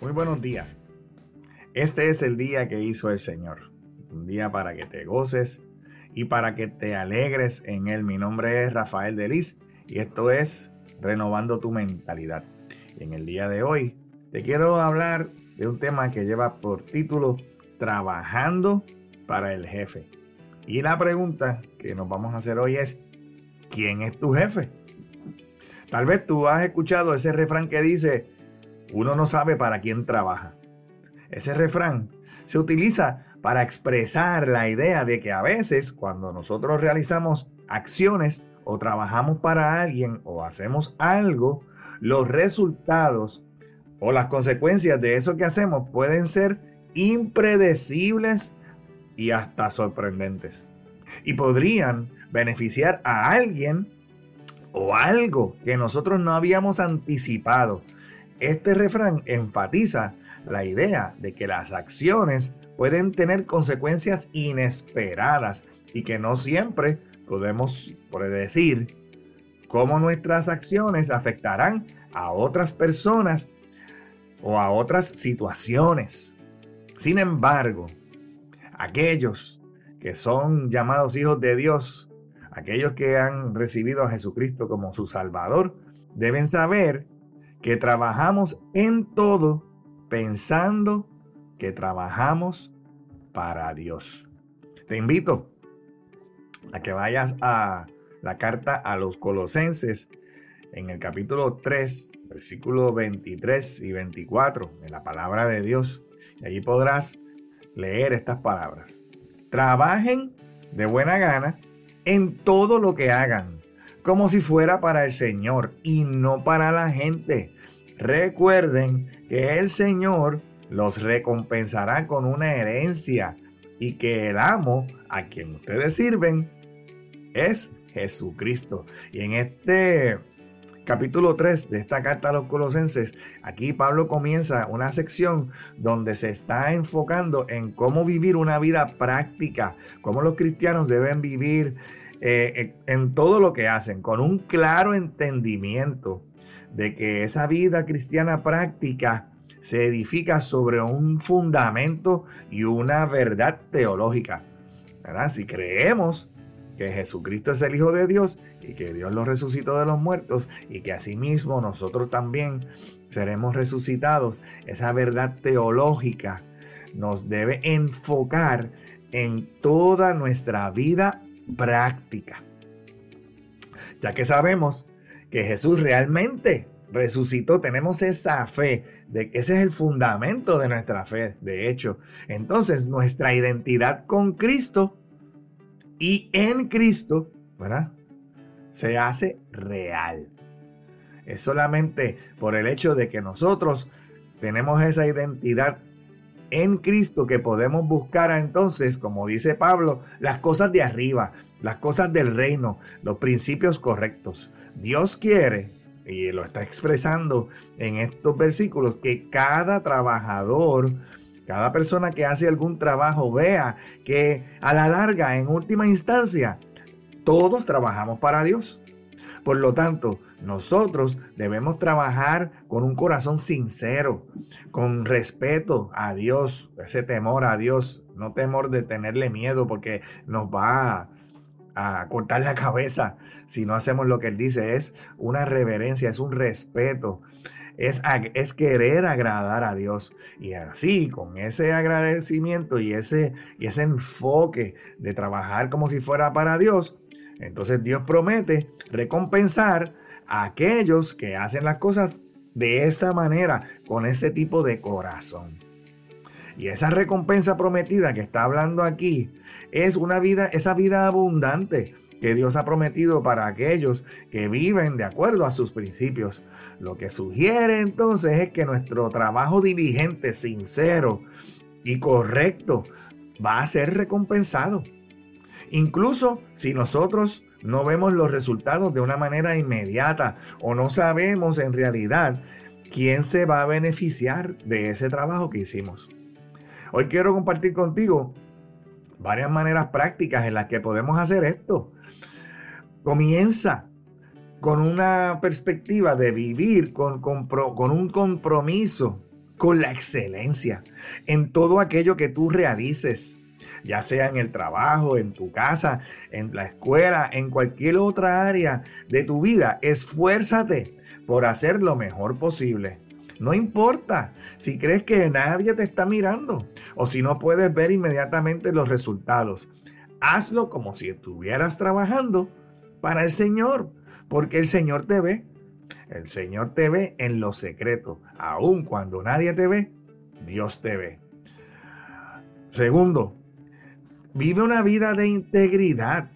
Muy buenos días. Este es el día que hizo el Señor. Un día para que te goces y para que te alegres en Él. Mi nombre es Rafael Delis y esto es Renovando tu Mentalidad. En el día de hoy te quiero hablar de un tema que lleva por título Trabajando para el jefe. Y la pregunta que nos vamos a hacer hoy es, ¿quién es tu jefe? Tal vez tú has escuchado ese refrán que dice, uno no sabe para quién trabaja. Ese refrán se utiliza para expresar la idea de que a veces cuando nosotros realizamos acciones o trabajamos para alguien o hacemos algo, los resultados o las consecuencias de eso que hacemos pueden ser impredecibles y hasta sorprendentes. Y podrían beneficiar a alguien o algo que nosotros no habíamos anticipado este refrán enfatiza la idea de que las acciones pueden tener consecuencias inesperadas y que no siempre podemos predecir cómo nuestras acciones afectarán a otras personas o a otras situaciones. Sin embargo, aquellos que son llamados hijos de Dios, aquellos que han recibido a Jesucristo como su Salvador, deben saber que trabajamos en todo pensando que trabajamos para Dios. Te invito a que vayas a la carta a los colosenses en el capítulo 3, versículos 23 y 24 de la palabra de Dios. Y allí podrás leer estas palabras. Trabajen de buena gana en todo lo que hagan como si fuera para el Señor y no para la gente. Recuerden que el Señor los recompensará con una herencia y que el amo a quien ustedes sirven es Jesucristo. Y en este capítulo 3 de esta carta a los colosenses, aquí Pablo comienza una sección donde se está enfocando en cómo vivir una vida práctica, cómo los cristianos deben vivir eh, en todo lo que hacen, con un claro entendimiento de que esa vida cristiana práctica se edifica sobre un fundamento y una verdad teológica. Si creemos que Jesucristo es el Hijo de Dios y que Dios lo resucitó de los muertos y que asimismo nosotros también seremos resucitados, esa verdad teológica nos debe enfocar en toda nuestra vida práctica. Ya que sabemos que Jesús realmente resucitó, tenemos esa fe, de ese es el fundamento de nuestra fe, de hecho. Entonces, nuestra identidad con Cristo y en Cristo, ¿verdad? Se hace real. Es solamente por el hecho de que nosotros tenemos esa identidad en Cristo que podemos buscar entonces, como dice Pablo, las cosas de arriba, las cosas del reino, los principios correctos. Dios quiere, y lo está expresando en estos versículos, que cada trabajador, cada persona que hace algún trabajo vea que a la larga, en última instancia, todos trabajamos para Dios. Por lo tanto, nosotros debemos trabajar con un corazón sincero, con respeto a Dios, ese temor a Dios, no temor de tenerle miedo porque nos va a, cortar la cabeza si no hacemos lo que Él dice. Es una reverencia, es un respeto. Es, es, querer agradar a Dios. Y así, con ese agradecimiento y ese, y ese enfoque de trabajar como si fuera para Dios, entonces Dios promete recompensar aquellos que hacen las cosas de esa manera, con ese tipo de corazón. Y esa recompensa prometida que está hablando aquí es una vida, esa vida abundante que Dios ha prometido para aquellos que viven de acuerdo a sus principios. Lo que sugiere entonces es que nuestro trabajo diligente, sincero y correcto va a ser recompensado. Incluso si nosotros no vemos los resultados de una manera inmediata o no sabemos en realidad quién se va a beneficiar de ese trabajo que hicimos. Hoy quiero compartir contigo varias maneras prácticas en las que podemos hacer esto. Comienza con una perspectiva de vivir con, con, un compromiso con la excelencia en todo aquello que tú realices, ya sea en el trabajo, en tu casa, en la escuela, en cualquier otra área de tu vida. Esfuérzate por hacer lo mejor posible. No importa si crees que nadie te está mirando o si no puedes ver inmediatamente los resultados. Hazlo como si estuvieras trabajando para el Señor, porque el Señor te ve. El Señor te ve en lo secreto. Aun cuando nadie te ve, Dios te ve. Segundo, vive una vida de integridad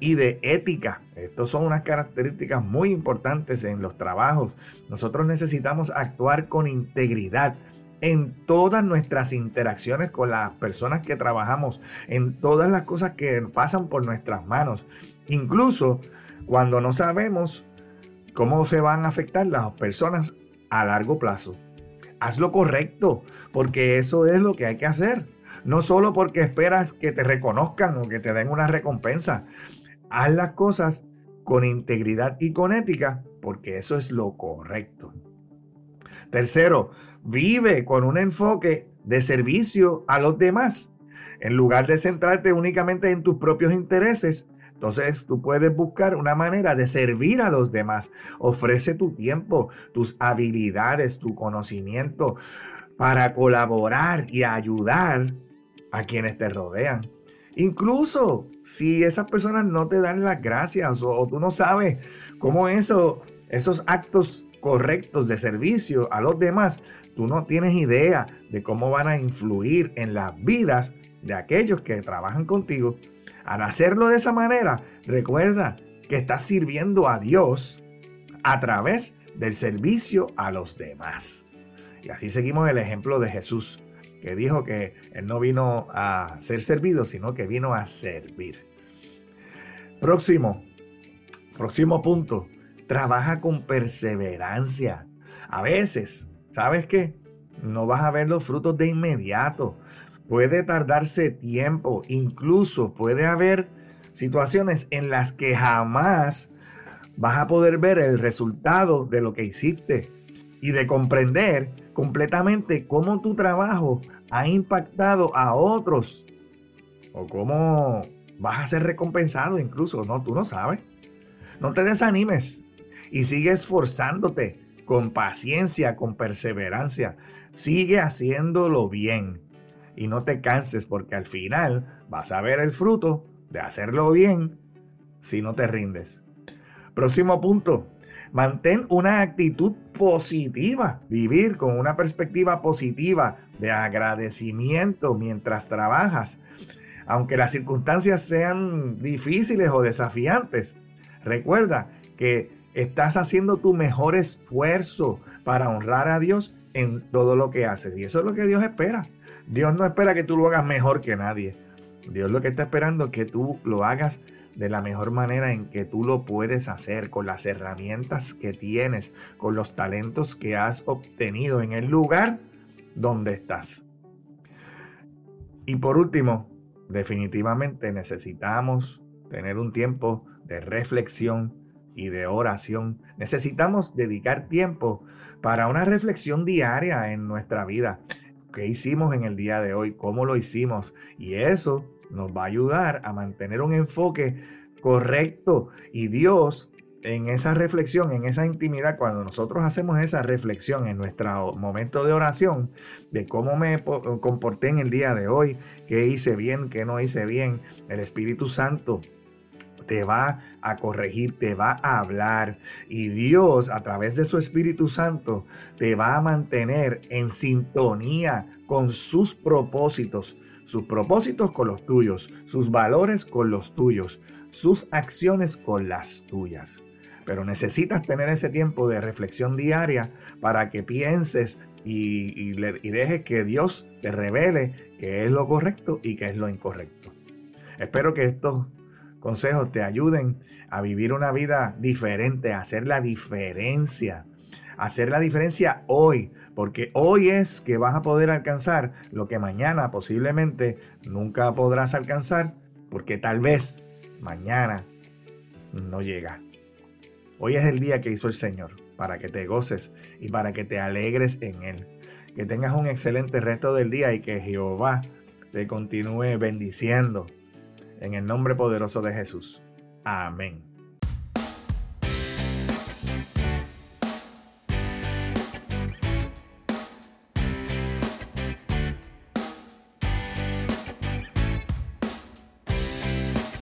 y de ética. Estas son unas características muy importantes en los trabajos. Nosotros necesitamos actuar con integridad en todas nuestras interacciones con las personas que trabajamos, en todas las cosas que pasan por nuestras manos, incluso cuando no sabemos cómo se van a afectar las personas a largo plazo. Haz lo correcto, porque eso es lo que hay que hacer. No solo porque esperas que te reconozcan o que te den una recompensa. Haz las cosas con integridad y con ética, porque eso es lo correcto. Tercero, vive con un enfoque de servicio a los demás. En lugar de centrarte únicamente en tus propios intereses, entonces tú puedes buscar una manera de servir a los demás. Ofrece tu tiempo, tus habilidades, tu conocimiento para colaborar y ayudar a quienes te rodean. Incluso si esas personas no te dan las gracias o, tú no sabes cómo eso, esos actos correctos de servicio a los demás, tú no tienes idea de cómo van a influir en las vidas de aquellos que trabajan contigo. Al hacerlo de esa manera, recuerda que estás sirviendo a Dios a través del servicio a los demás. Y así seguimos el ejemplo de Jesús que dijo que él no vino a ser servido, sino que vino a servir. Próximo, próximo punto, trabaja con perseverancia. A veces, ¿sabes qué? No vas a ver los frutos de inmediato. Puede tardarse tiempo, incluso puede haber situaciones en las que jamás vas a poder ver el resultado de lo que hiciste y de comprender completamente cómo tu trabajo ha impactado a otros o cómo vas a ser recompensado incluso, ¿no? Tú no sabes. No te desanimes y sigue esforzándote con paciencia, con perseverancia. Sigue haciéndolo bien y no te canses porque al final vas a ver el fruto de hacerlo bien si no te rindes. Próximo punto, Mantén una actitud positiva, vivir con una perspectiva positiva de agradecimiento mientras trabajas. Aunque las circunstancias sean difíciles o desafiantes, recuerda que estás haciendo tu mejor esfuerzo para honrar a Dios en todo lo que haces. Y eso es lo que Dios espera. Dios no espera que tú lo hagas mejor que nadie. Dios lo que está esperando es que tú lo hagas de la mejor manera en que tú lo puedes hacer, con las herramientas que tienes, con los talentos que has obtenido en el lugar donde estás. Y por último, definitivamente necesitamos tener un tiempo de reflexión y de oración. Necesitamos dedicar tiempo para una reflexión diaria en nuestra vida. ¿Qué hicimos en el día de hoy? ¿Cómo lo hicimos? Y eso nos va a ayudar a mantener un enfoque correcto. Y Dios, en esa reflexión, en esa intimidad, cuando nosotros hacemos esa reflexión en nuestro momento de oración, de cómo me comporté en el día de hoy, qué hice bien, qué no hice bien, el Espíritu Santo te va a corregir, te va a hablar y Dios a través de su Espíritu Santo te va a mantener en sintonía con sus propósitos sus propósitos con los tuyos, sus valores con los tuyos, sus acciones con las tuyas. Pero necesitas tener ese tiempo de reflexión diaria para que pienses y, dejes que Dios te revele qué es lo correcto y qué es lo incorrecto. Espero que estos consejos te ayuden a vivir una vida diferente, a hacer la diferencia hacer la diferencia hoy, porque hoy es que vas a poder alcanzar lo que mañana posiblemente nunca podrás alcanzar, porque tal vez mañana no llega. Hoy es el día que hizo el Señor para que te goces y para que te alegres en Él. Que tengas un excelente resto del día y que Jehová te continúe bendiciendo. En el nombre poderoso de Jesús. Amén.